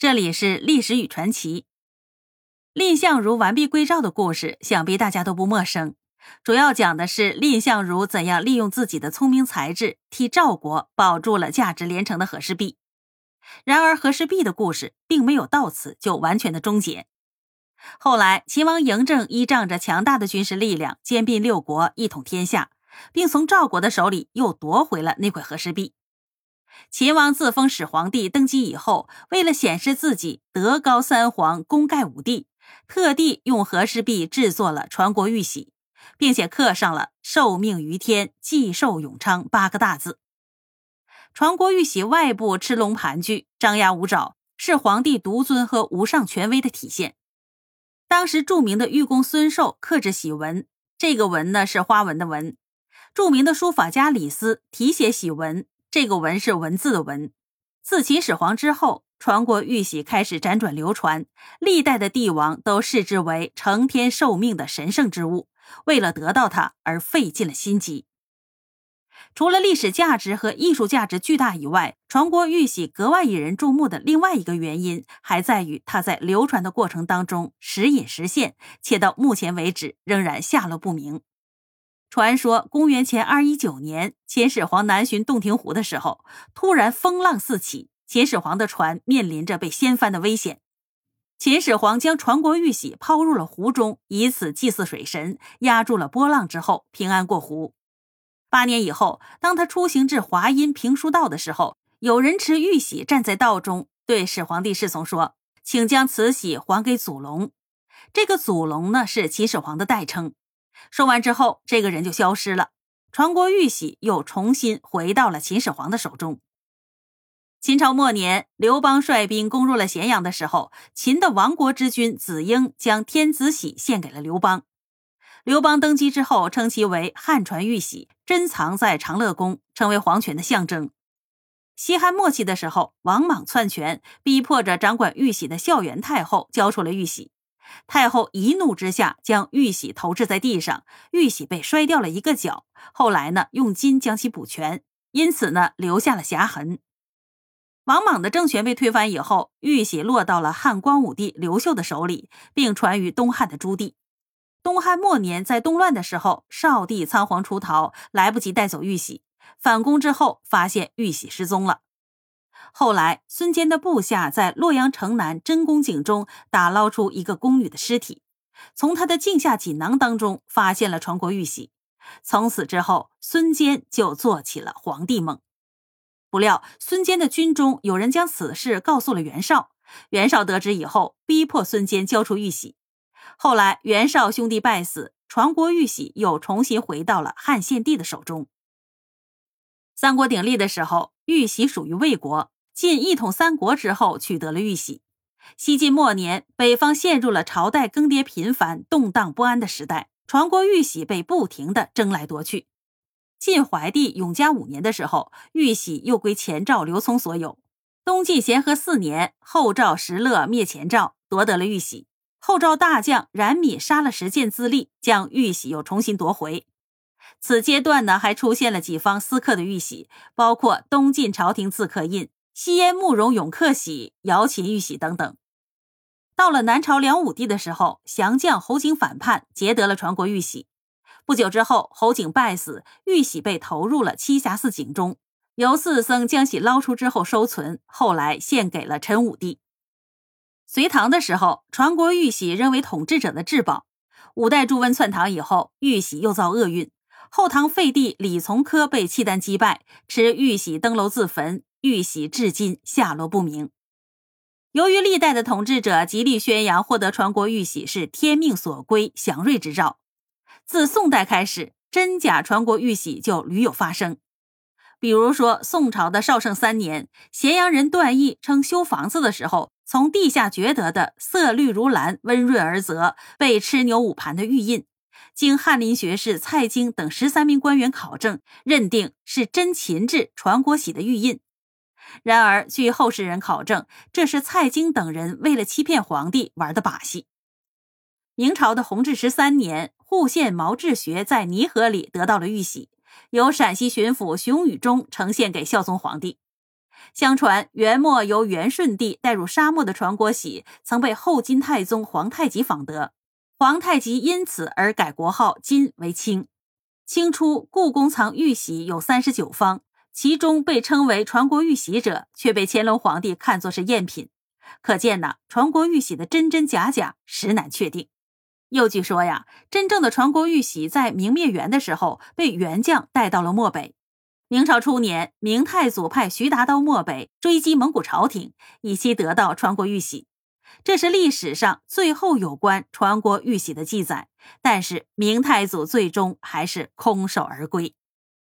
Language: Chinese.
这里是历史与传奇。蔺相如完璧归赵的故事，想必大家都不陌生。主要讲的是蔺相如怎样利用自己的聪明才智，替赵国保住了价值连城的和氏璧。然而，和氏璧的故事并没有到此就完全的终结。后来，秦王嬴政依仗着强大的军事力量，兼并六国，一统天下，并从赵国的手里又夺回了那块和氏璧。秦王自封始皇帝登基以后，为了显示自己德高三皇、功盖五帝，特地用和氏璧制作了传国玉玺，并且刻上了“受命于天，既寿永昌”八个大字。传国玉玺外部螭龙盘踞，张牙舞爪，是皇帝独尊和无上权威的体现。当时著名的玉工孙寿刻制玺文，这个文呢是花纹的纹；著名的书法家李斯题写玺文。这个文是文字的文。自秦始皇之后，传国玉玺开始辗转流传，历代的帝王都视之为承天受命的神圣之物，为了得到它而费尽了心机。除了历史价值和艺术价值巨大以外，传国玉玺格外引人注目的另外一个原因，还在于它在流传的过程当中时隐时现，且到目前为止仍然下落不明。传说公元前二一九年，秦始皇南巡洞庭湖的时候，突然风浪四起，秦始皇的船面临着被掀翻的危险。秦始皇将传国玉玺抛入了湖中，以此祭祀水神，压住了波浪之后平安过湖。八年以后，当他出行至华阴平书道的时候，有人持玉玺站在道中，对始皇帝侍从说：“请将此玺还给祖龙。”这个祖龙呢，是秦始皇的代称。说完之后，这个人就消失了。传国玉玺又重新回到了秦始皇的手中。秦朝末年，刘邦率兵攻入了咸阳的时候，秦的亡国之君子婴将天子玺献给了刘邦。刘邦登基之后，称其为汉传玉玺，珍藏在长乐宫，成为皇权的象征。西汉末期的时候，王莽篡权，逼迫着掌管玉玺的孝元太后交出了玉玺。太后一怒之下，将玉玺投掷在地上，玉玺被摔掉了一个角。后来呢，用金将其补全，因此呢，留下了瑕痕。王莽的政权被推翻以后，玉玺落到了汉光武帝刘秀的手里，并传于东汉的朱棣。东汉末年，在动乱的时候，少帝仓皇出逃，来不及带走玉玺，反攻之后发现玉玺失踪了。后来，孙坚的部下在洛阳城南真宫井中打捞出一个宫女的尸体，从她的颈下锦囊当中发现了传国玉玺。从此之后，孙坚就做起了皇帝梦。不料，孙坚的军中有人将此事告诉了袁绍，袁绍得知以后，逼迫孙坚交出玉玺。后来，袁绍兄弟败死，传国玉玺又重新回到了汉献帝的手中。三国鼎立的时候，玉玺属于魏国。晋一统三国之后，取得了玉玺。西晋末年，北方陷入了朝代更迭频繁、动荡不安的时代，传国玉玺被不停的争来夺去。晋怀帝永嘉五年的时候，玉玺又归前赵刘聪所有。东晋咸和四年，后赵石勒灭前赵，夺得了玉玺。后赵大将冉闵杀了石建自立，将玉玺又重新夺回。此阶段呢，还出现了几方私刻的玉玺，包括东晋朝廷字刻印。西燕慕容永克玺、瑶琴玉玺等等。到了南朝梁武帝的时候，降将侯景反叛，劫得了传国玉玺。不久之后，侯景败死，玉玺被投入了栖霞寺井中，由寺僧将玺捞出之后收存，后来献给了陈武帝。隋唐的时候，传国玉玺仍为统治者的至宝。五代朱温篡唐以后，玉玺又遭厄运。后唐废帝李从珂被契丹击败，持玉玺登楼自焚。玉玺至今下落不明。由于历代的统治者极力宣扬获得传国玉玺是天命所归、祥瑞之兆，自宋代开始，真假传国玉玺就屡有发生。比如说，宋朝的绍圣三年，咸阳人段义称修房子的时候，从地下掘得的色绿如蓝、温润而泽、被吃牛五盘的玉印，经翰林学士蔡京等十三名官员考证，认定是真秦制传国玺的玉印。然而，据后世人考证，这是蔡京等人为了欺骗皇帝玩的把戏。明朝的弘治十三年，户县毛志学在泥河里得到了玉玺，由陕西巡抚熊宇中呈现给孝宗皇帝。相传元末由元顺帝带入沙漠的传国玺，曾被后金太宗皇太极访得，皇太极因此而改国号金为清。清初故宫藏玉玺有三十九方，其中被称为传国玉玺者，却被乾隆皇帝看作是赝品。可见呢，传国玉玺的真真假假实难确定。又据说呀，真正的传国玉玺在明灭元的时候被元将带到了漠北。明朝初年，明太祖派徐达到漠北追击蒙古朝廷，以期得到传国玉玺。这是历史上最后有关传国玉玺的记载。但是明太祖最终还是空手而归。